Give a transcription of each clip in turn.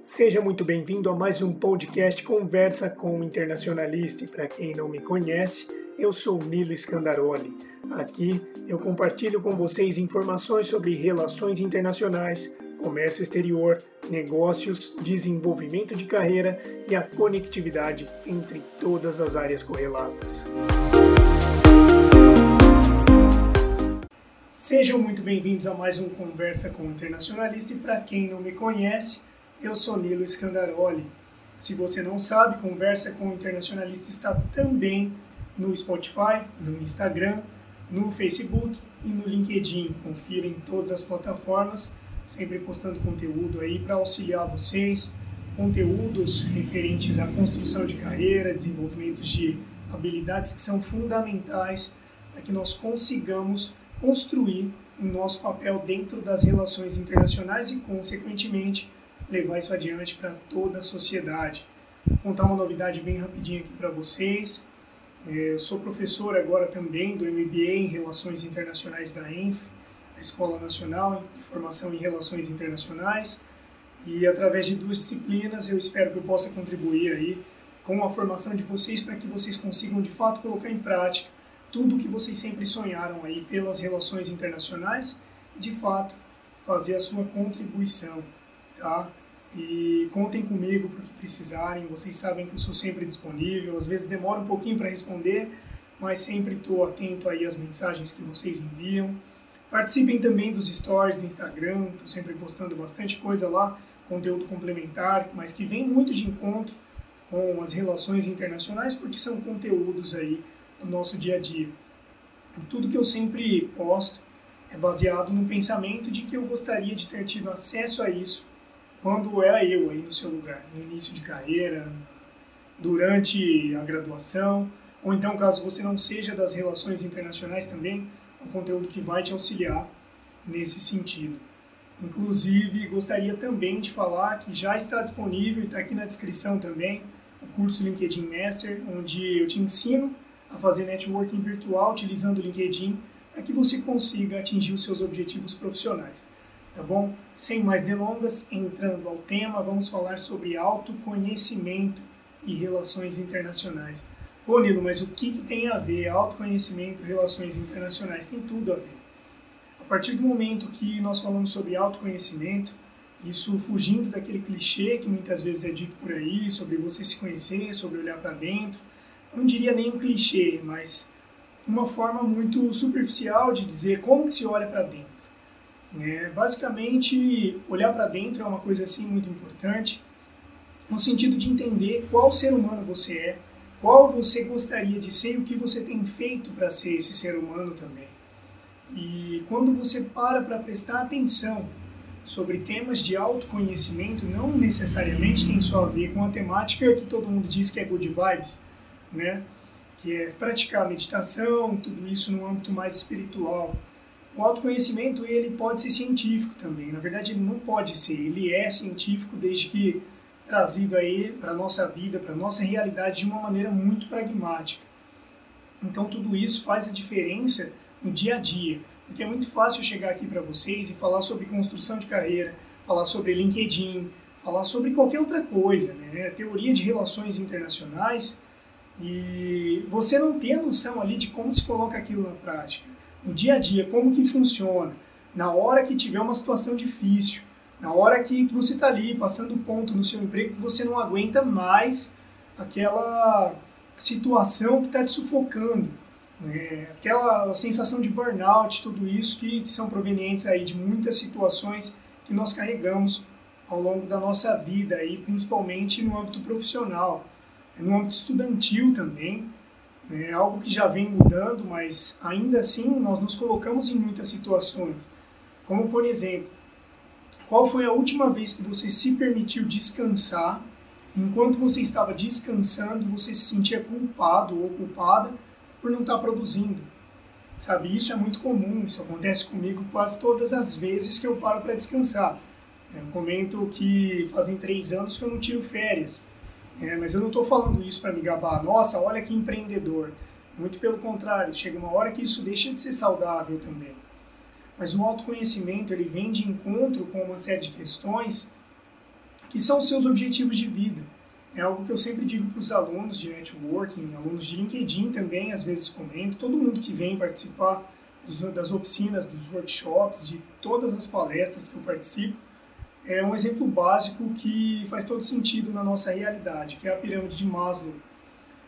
Seja muito bem-vindo a mais um podcast Conversa com o Internacionalista. Para quem não me conhece, eu sou Nilo Scandaroli. Aqui eu compartilho com vocês informações sobre relações internacionais, comércio exterior, negócios, desenvolvimento de carreira e a conectividade entre todas as áreas correlatas. Sejam muito bem-vindos a mais um Conversa com o Internacionalista e para quem não me conhece, eu sou Nilo Scandaroli. Se você não sabe, Conversa com o Internacionalista está também no Spotify, no Instagram, no Facebook e no LinkedIn. Confira em todas as plataformas, sempre postando conteúdo aí para auxiliar vocês, conteúdos referentes à construção de carreira, desenvolvimento de habilidades que são fundamentais para que nós consigamos construir o nosso papel dentro das relações internacionais e, consequentemente, levar isso adiante para toda a sociedade. Vou contar uma novidade bem rapidinho aqui para vocês. É, sou professor agora também do MBA em Relações Internacionais da ENF, a Escola Nacional de Formação em Relações Internacionais. E através de duas disciplinas eu espero que eu possa contribuir aí com a formação de vocês para que vocês consigam de fato colocar em prática tudo o que vocês sempre sonharam aí pelas relações internacionais e de fato fazer a sua contribuição, tá? E contem comigo para o que precisarem. Vocês sabem que eu sou sempre disponível. Às vezes demora um pouquinho para responder, mas sempre estou atento aí às mensagens que vocês enviam. Participem também dos stories do Instagram. Estou sempre postando bastante coisa lá, conteúdo complementar, mas que vem muito de encontro com as relações internacionais, porque são conteúdos aí do nosso dia a dia. E tudo que eu sempre posto é baseado no pensamento de que eu gostaria de ter tido acesso a isso quando era eu aí no seu lugar, no início de carreira, durante a graduação, ou então caso você não seja das relações internacionais também, é um conteúdo que vai te auxiliar nesse sentido. Inclusive, gostaria também de falar que já está disponível, está aqui na descrição também, o curso LinkedIn Master, onde eu te ensino a fazer networking virtual utilizando o LinkedIn para que você consiga atingir os seus objetivos profissionais tá bom? Sem mais delongas, entrando ao tema, vamos falar sobre autoconhecimento e relações internacionais. Pô, Nilo, mas o que, que tem a ver autoconhecimento e relações internacionais? Tem tudo a ver. A partir do momento que nós falamos sobre autoconhecimento, isso fugindo daquele clichê que muitas vezes é dito por aí, sobre você se conhecer, sobre olhar para dentro, não diria nem um clichê, mas uma forma muito superficial de dizer como que se olha para dentro. É, basicamente, olhar para dentro é uma coisa assim muito importante, no sentido de entender qual ser humano você é, qual você gostaria de ser e o que você tem feito para ser esse ser humano também. E quando você para para prestar atenção sobre temas de autoconhecimento, não necessariamente tem só a ver com a temática que todo mundo diz que é good vibes, né? Que é praticar meditação, tudo isso no âmbito mais espiritual o autoconhecimento ele pode ser científico também. Na verdade, ele não pode ser. Ele é científico desde que trazido aí para nossa vida, para nossa realidade de uma maneira muito pragmática. Então, tudo isso faz a diferença no dia a dia. Porque é muito fácil chegar aqui para vocês e falar sobre construção de carreira, falar sobre LinkedIn, falar sobre qualquer outra coisa, né? Teoria de relações internacionais e você não ter a noção ali de como se coloca aquilo na prática no dia a dia, como que funciona, na hora que tiver uma situação difícil, na hora que você está ali passando ponto no seu emprego, você não aguenta mais aquela situação que está te sufocando, né? aquela sensação de burnout, tudo isso que, que são provenientes aí de muitas situações que nós carregamos ao longo da nossa vida, aí, principalmente no âmbito profissional, no âmbito estudantil também, é algo que já vem mudando, mas ainda assim nós nos colocamos em muitas situações. Como, por exemplo, qual foi a última vez que você se permitiu descansar? Enquanto você estava descansando, você se sentia culpado ou culpada por não estar produzindo. Sabe, isso é muito comum, isso acontece comigo quase todas as vezes que eu paro para descansar. Eu comento que fazem três anos que eu não tiro férias. É, mas eu não estou falando isso para me gabar. Nossa, olha que empreendedor. Muito pelo contrário, chega uma hora que isso deixa de ser saudável também. Mas o autoconhecimento ele vem de encontro com uma série de questões que são os seus objetivos de vida. É algo que eu sempre digo para os alunos de networking, alunos de LinkedIn também, às vezes comento, todo mundo que vem participar das oficinas, dos workshops, de todas as palestras que eu participo, é um exemplo básico que faz todo sentido na nossa realidade, que é a pirâmide de Maslow.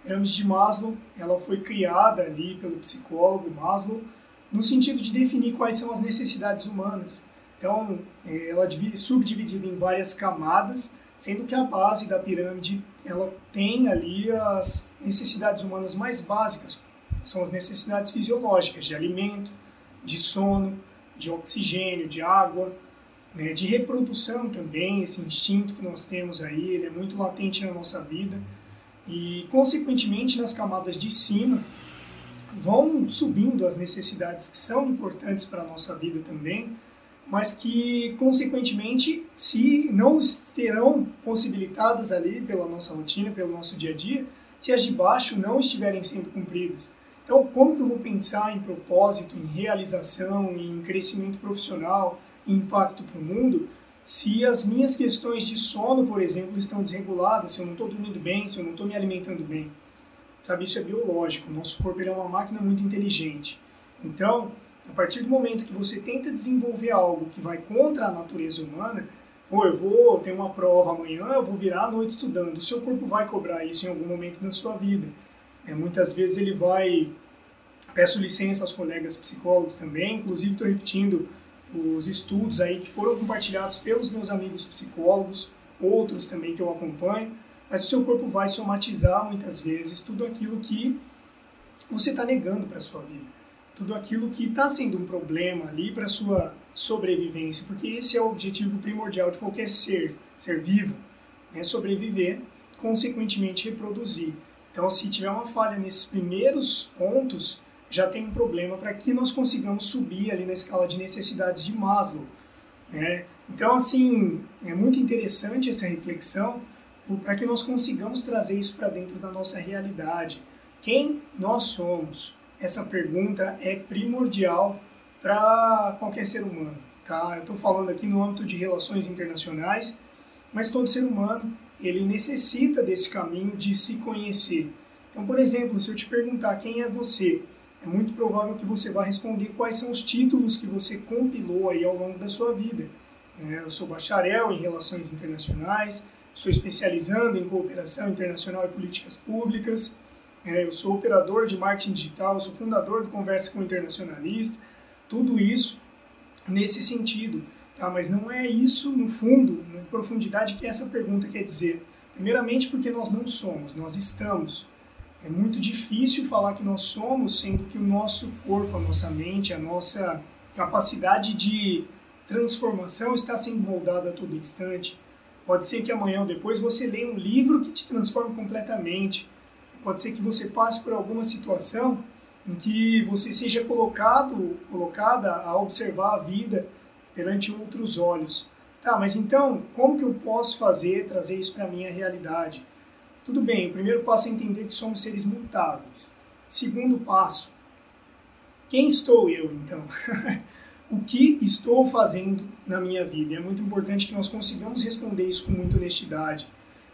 A pirâmide de Maslow, ela foi criada ali pelo psicólogo Maslow no sentido de definir quais são as necessidades humanas. Então, é, ela é subdividida em várias camadas, sendo que a base da pirâmide ela tem ali as necessidades humanas mais básicas, são as necessidades fisiológicas de alimento, de sono, de oxigênio, de água, né, de reprodução também, esse instinto que nós temos aí, ele é muito latente na nossa vida e, consequentemente, nas camadas de cima vão subindo as necessidades que são importantes para a nossa vida também, mas que, consequentemente, se não serão possibilitadas ali pela nossa rotina, pelo nosso dia a dia, se as de baixo não estiverem sendo cumpridas. Então, como que eu vou pensar em propósito, em realização, em crescimento profissional, impacto para o mundo, se as minhas questões de sono, por exemplo, estão desreguladas, se eu não estou dormindo bem, se eu não estou me alimentando bem? Sabe, isso é biológico. Nosso corpo é uma máquina muito inteligente. Então, a partir do momento que você tenta desenvolver algo que vai contra a natureza humana, ou eu vou ter uma prova amanhã, eu vou virar a noite estudando. O seu corpo vai cobrar isso em algum momento da sua vida. É, muitas vezes ele vai. Peço licença aos colegas psicólogos também, inclusive estou repetindo os estudos aí que foram compartilhados pelos meus amigos psicólogos, outros também que eu acompanho, mas o seu corpo vai somatizar muitas vezes tudo aquilo que você está negando para a sua vida, tudo aquilo que está sendo um problema ali para a sua sobrevivência, porque esse é o objetivo primordial de qualquer ser, ser vivo, né? sobreviver, consequentemente reproduzir. Então, se tiver uma falha nesses primeiros pontos, já tem um problema para que nós consigamos subir ali na escala de necessidades de Maslow. Né? Então, assim, é muito interessante essa reflexão para que nós consigamos trazer isso para dentro da nossa realidade. Quem nós somos? Essa pergunta é primordial para qualquer ser humano. Tá? Eu estou falando aqui no âmbito de relações internacionais, mas todo ser humano ele necessita desse caminho de se conhecer. Então, por exemplo, se eu te perguntar quem é você, é muito provável que você vá responder quais são os títulos que você compilou aí ao longo da sua vida. É, eu sou bacharel em relações internacionais, sou especializando em cooperação internacional e políticas públicas, é, eu sou operador de marketing digital, sou fundador do Conversa com o Internacionalista, tudo isso nesse sentido. Tá? Mas não é isso, no fundo, na profundidade, que essa pergunta quer dizer. Primeiramente, porque nós não somos, nós estamos. É muito difícil falar que nós somos, sendo que o nosso corpo, a nossa mente, a nossa capacidade de transformação está sendo moldada a todo instante. Pode ser que amanhã ou depois você leia um livro que te transforme completamente. Pode ser que você passe por alguma situação em que você seja colocado, colocada a observar a vida perante outros olhos. Tá, mas então, como que eu posso fazer, trazer isso para a minha realidade? Tudo bem, o primeiro passo é entender que somos seres mutáveis. Segundo passo, quem estou eu, então? o que estou fazendo na minha vida? É muito importante que nós consigamos responder isso com muita honestidade.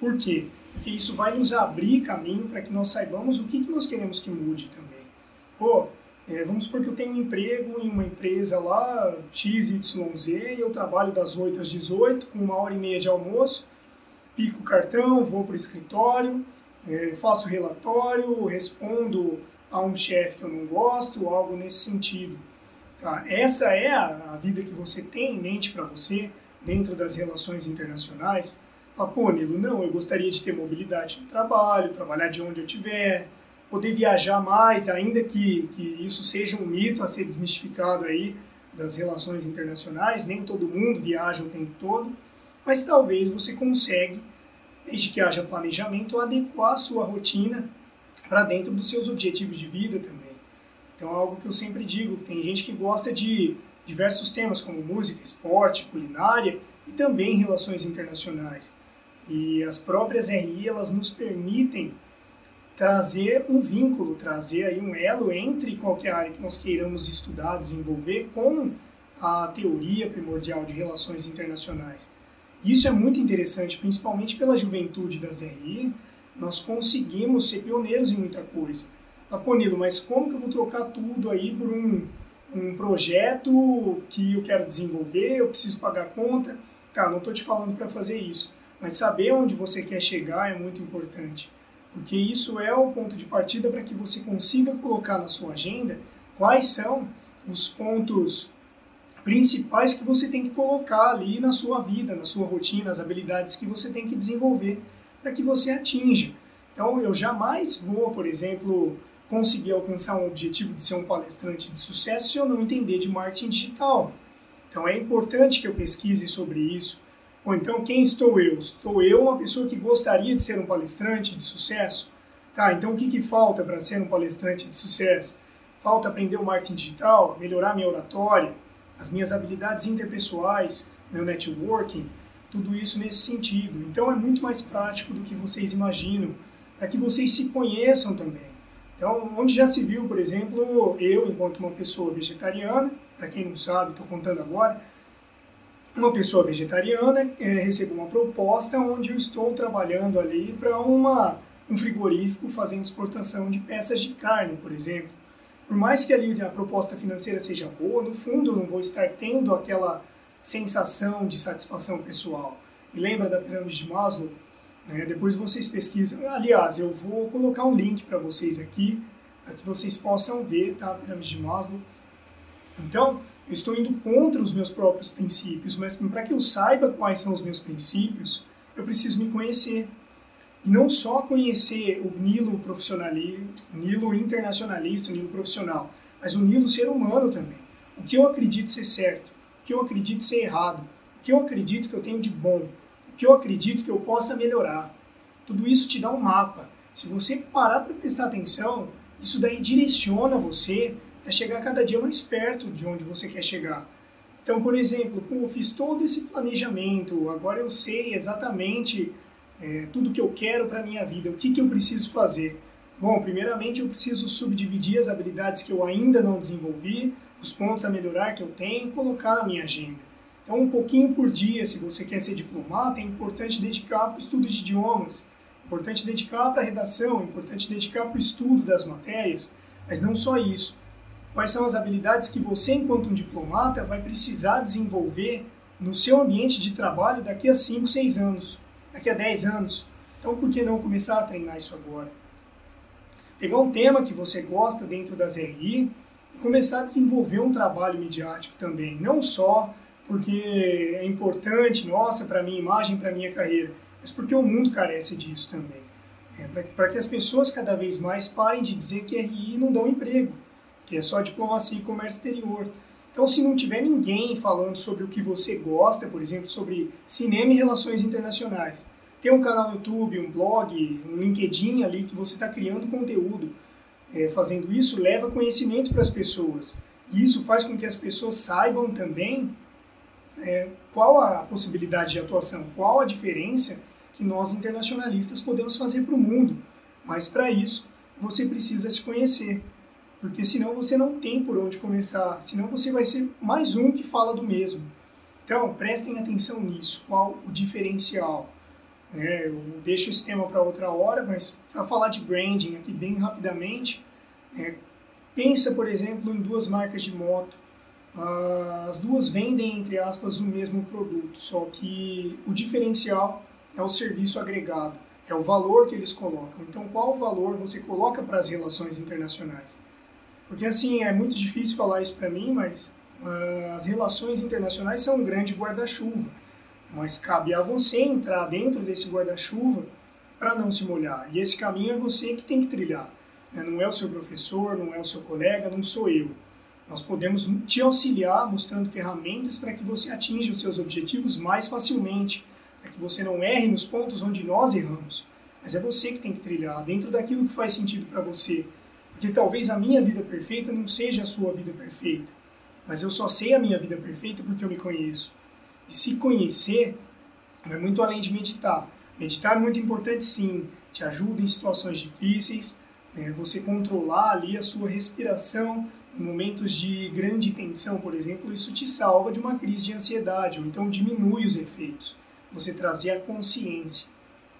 Por quê? Porque isso vai nos abrir caminho para que nós saibamos o que, que nós queremos que mude também. Pô, é, vamos supor que eu tenho um emprego em uma empresa lá, XYZ, e eu trabalho das 8 às 18, com uma hora e meia de almoço, pico o cartão, vou para o escritório, é, faço relatório, respondo a um chefe que eu não gosto, algo nesse sentido. Tá? Essa é a, a vida que você tem em mente para você dentro das relações internacionais. Ah, pô, Nilo, não, eu gostaria de ter mobilidade no trabalho, trabalhar de onde eu estiver, poder viajar mais, ainda que, que isso seja um mito a ser desmistificado aí das relações internacionais, nem todo mundo viaja o tempo todo, mas talvez você consegue, desde que haja planejamento, adequar a sua rotina para dentro dos seus objetivos de vida também. Então é algo que eu sempre digo, tem gente que gosta de diversos temas como música, esporte, culinária e também relações internacionais. E as próprias RI, elas nos permitem trazer um vínculo, trazer aí um elo entre qualquer área que nós queiramos estudar, desenvolver com a teoria primordial de relações internacionais. Isso é muito interessante, principalmente pela juventude das RI, nós conseguimos ser pioneiros em muita coisa. Ah, mas como que eu vou trocar tudo aí por um, um projeto que eu quero desenvolver, eu preciso pagar conta? Tá, não estou te falando para fazer isso, mas saber onde você quer chegar é muito importante, porque isso é o ponto de partida para que você consiga colocar na sua agenda quais são os pontos principais que você tem que colocar ali na sua vida, na sua rotina, as habilidades que você tem que desenvolver para que você atinja. Então, eu jamais vou, por exemplo, conseguir alcançar um objetivo de ser um palestrante de sucesso se eu não entender de marketing digital. Então, é importante que eu pesquise sobre isso. Ou então, quem estou eu? Estou eu uma pessoa que gostaria de ser um palestrante de sucesso? Tá, então o que, que falta para ser um palestrante de sucesso? Falta aprender o marketing digital, melhorar minha oratória, as minhas habilidades interpessoais, meu networking, tudo isso nesse sentido. Então é muito mais prático do que vocês imaginam, para que vocês se conheçam também. Então, onde já se viu, por exemplo, eu, enquanto uma pessoa vegetariana, para quem não sabe, estou contando agora, uma pessoa vegetariana é, recebo uma proposta onde eu estou trabalhando ali para uma um frigorífico fazendo exportação de peças de carne, por exemplo por mais que ali a proposta financeira seja boa, no fundo eu não vou estar tendo aquela sensação de satisfação pessoal. E lembra da pirâmide de Maslow? Né? Depois vocês pesquisam. Aliás, eu vou colocar um link para vocês aqui, para que vocês possam ver tá? a pirâmide de Maslow. Então, eu estou indo contra os meus próprios princípios, mas para que eu saiba quais são os meus princípios, eu preciso me conhecer. E não só conhecer o Nilo profissionalista, o Nilo internacionalista, o Nilo profissional, mas o Nilo ser humano também. O que eu acredito ser certo, o que eu acredito ser errado, o que eu acredito que eu tenho de bom, o que eu acredito que eu possa melhorar. Tudo isso te dá um mapa. Se você parar para prestar atenção, isso daí direciona você a chegar cada dia mais perto de onde você quer chegar. Então, por exemplo, eu fiz todo esse planejamento, agora eu sei exatamente é, tudo que eu quero para minha vida, o que, que eu preciso fazer? Bom, primeiramente eu preciso subdividir as habilidades que eu ainda não desenvolvi, os pontos a melhorar que eu tenho e colocar na minha agenda. Então, um pouquinho por dia, se você quer ser diplomata, é importante dedicar para o estudo de idiomas, é importante dedicar para a redação, é importante dedicar para o estudo das matérias, mas não só isso. Quais são as habilidades que você, enquanto um diplomata, vai precisar desenvolver no seu ambiente de trabalho daqui a 5, 6 anos? Daqui a 10 anos. Então, por que não começar a treinar isso agora? Pegar um tema que você gosta dentro das RI e começar a desenvolver um trabalho midiático também. Não só porque é importante, nossa, para minha imagem, para minha carreira, mas porque o mundo carece disso também. É, para que as pessoas cada vez mais parem de dizer que RI não dão emprego, que é só diplomacia e comércio exterior. Então, se não tiver ninguém falando sobre o que você gosta, por exemplo, sobre cinema e relações internacionais, tem um canal no YouTube, um blog, um LinkedIn ali que você está criando conteúdo, é, fazendo isso leva conhecimento para as pessoas. E isso faz com que as pessoas saibam também é, qual a possibilidade de atuação, qual a diferença que nós internacionalistas podemos fazer para o mundo. Mas para isso, você precisa se conhecer porque senão você não tem por onde começar, senão você vai ser mais um que fala do mesmo. Então, prestem atenção nisso, qual o diferencial. É, eu deixo esse tema para outra hora, mas para falar de branding aqui bem rapidamente, é, pensa, por exemplo, em duas marcas de moto. Ah, as duas vendem, entre aspas, o mesmo produto, só que o diferencial é o serviço agregado, é o valor que eles colocam. Então, qual o valor você coloca para as relações internacionais? Porque, assim, é muito difícil falar isso para mim, mas uh, as relações internacionais são um grande guarda-chuva. Mas cabe a você entrar dentro desse guarda-chuva para não se molhar. E esse caminho é você que tem que trilhar. Né? Não é o seu professor, não é o seu colega, não sou eu. Nós podemos te auxiliar mostrando ferramentas para que você atinja os seus objetivos mais facilmente, para que você não erre nos pontos onde nós erramos. Mas é você que tem que trilhar dentro daquilo que faz sentido para você, porque talvez a minha vida perfeita não seja a sua vida perfeita, mas eu só sei a minha vida perfeita porque eu me conheço. E se conhecer é muito além de meditar. Meditar é muito importante, sim, te ajuda em situações difíceis, né? você controlar ali a sua respiração em momentos de grande tensão, por exemplo, isso te salva de uma crise de ansiedade, ou então diminui os efeitos você trazer a consciência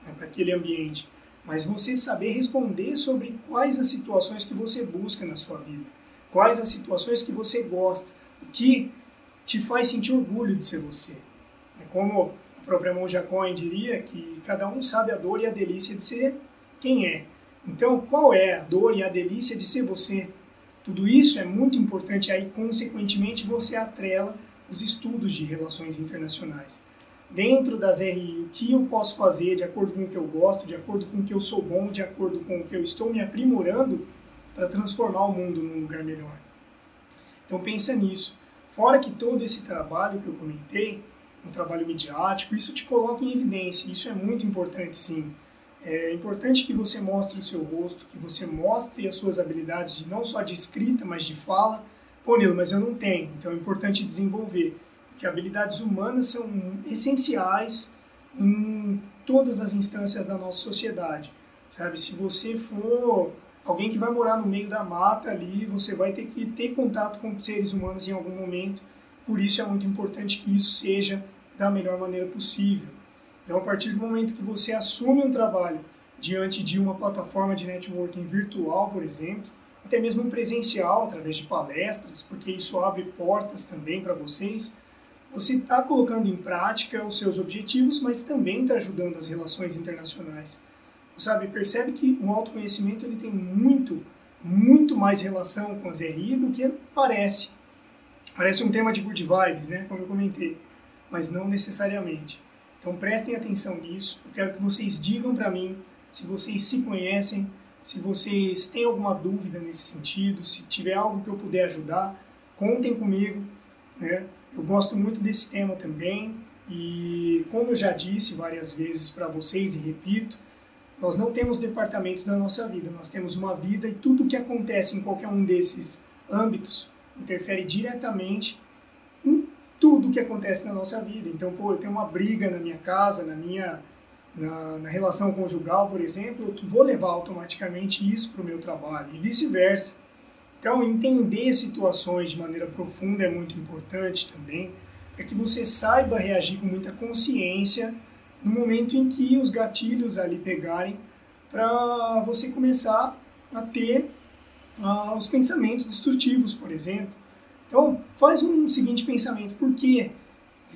né, para aquele ambiente, mas você saber responder sobre quais as situações que você busca na sua vida, quais as situações que você gosta, o que te faz sentir orgulho de ser você. É como a própria Monja Cohen diria, que cada um sabe a dor e a delícia de ser quem é. Então, qual é a dor e a delícia de ser você? Tudo isso é muito importante aí, consequentemente, você atrela os estudos de relações internacionais dentro das RI, o que eu posso fazer de acordo com o que eu gosto, de acordo com o que eu sou bom, de acordo com o que eu estou me aprimorando para transformar o mundo num lugar melhor. Então pensa nisso. Fora que todo esse trabalho que eu comentei, um trabalho midiático, isso te coloca em evidência. Isso é muito importante, sim. É importante que você mostre o seu rosto, que você mostre as suas habilidades, de, não só de escrita, mas de fala. Pô, Nilo, mas eu não tenho, então é importante desenvolver que habilidades humanas são essenciais em todas as instâncias da nossa sociedade. Sabe, se você for alguém que vai morar no meio da mata ali, você vai ter que ter contato com seres humanos em algum momento. Por isso é muito importante que isso seja da melhor maneira possível. Então, a partir do momento que você assume um trabalho diante de uma plataforma de networking virtual, por exemplo, até mesmo presencial, através de palestras, porque isso abre portas também para vocês, você está colocando em prática os seus objetivos, mas também está ajudando as relações internacionais. Sabe, percebe que o autoconhecimento ele tem muito, muito mais relação com as RI do que parece. Parece um tema de good vibes, né, como eu comentei, mas não necessariamente. Então prestem atenção nisso. Eu quero que vocês digam para mim se vocês se conhecem, se vocês têm alguma dúvida nesse sentido, se tiver algo que eu puder ajudar, contem comigo, né? Eu gosto muito desse tema também e, como eu já disse várias vezes para vocês e repito, nós não temos departamentos da nossa vida, nós temos uma vida e tudo o que acontece em qualquer um desses âmbitos interfere diretamente em tudo que acontece na nossa vida. Então, pô, eu tenho uma briga na minha casa, na minha na, na relação conjugal, por exemplo, eu vou levar automaticamente isso para o meu trabalho e vice-versa. Então, entender situações de maneira profunda é muito importante também, para que você saiba reagir com muita consciência no momento em que os gatilhos ali pegarem, para você começar a ter uh, os pensamentos destrutivos, por exemplo. Então, faz um seguinte pensamento: por que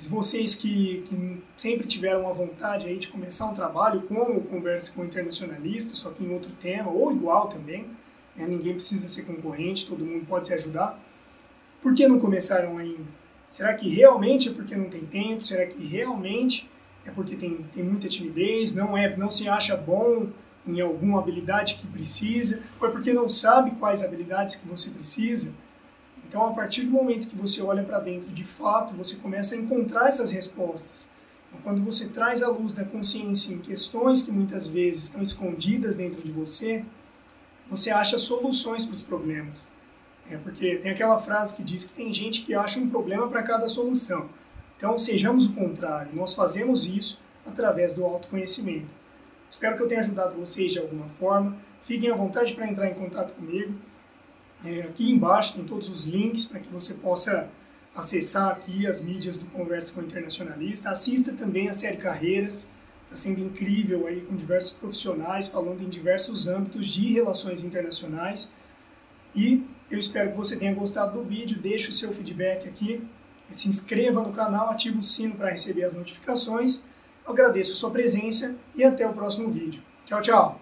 vocês que, que sempre tiveram a vontade aí de começar um trabalho como Conversa com Internacionalista, só que em outro tema, ou igual também, né? ninguém precisa ser concorrente, todo mundo pode se ajudar. Por que não começaram ainda? Será que realmente é porque não tem tempo? Será que realmente é porque tem, tem muita timidez? Não é, não se acha bom em alguma habilidade que precisa? Ou é porque não sabe quais habilidades que você precisa? Então, a partir do momento que você olha para dentro, de fato, você começa a encontrar essas respostas. Então, quando você traz a luz da consciência em questões que muitas vezes estão escondidas dentro de você, você acha soluções para os problemas. É porque tem aquela frase que diz que tem gente que acha um problema para cada solução. Então, sejamos o contrário. Nós fazemos isso através do autoconhecimento. Espero que eu tenha ajudado vocês de alguma forma. Fiquem à vontade para entrar em contato comigo. É, aqui embaixo tem todos os links para que você possa acessar aqui as mídias do Conversa com o Internacionalista. Assista também a série Carreiras sendo incrível aí com diversos profissionais falando em diversos âmbitos de relações internacionais. E eu espero que você tenha gostado do vídeo, deixe o seu feedback aqui, se inscreva no canal, ative o sino para receber as notificações. Eu agradeço a sua presença e até o próximo vídeo. Tchau, tchau!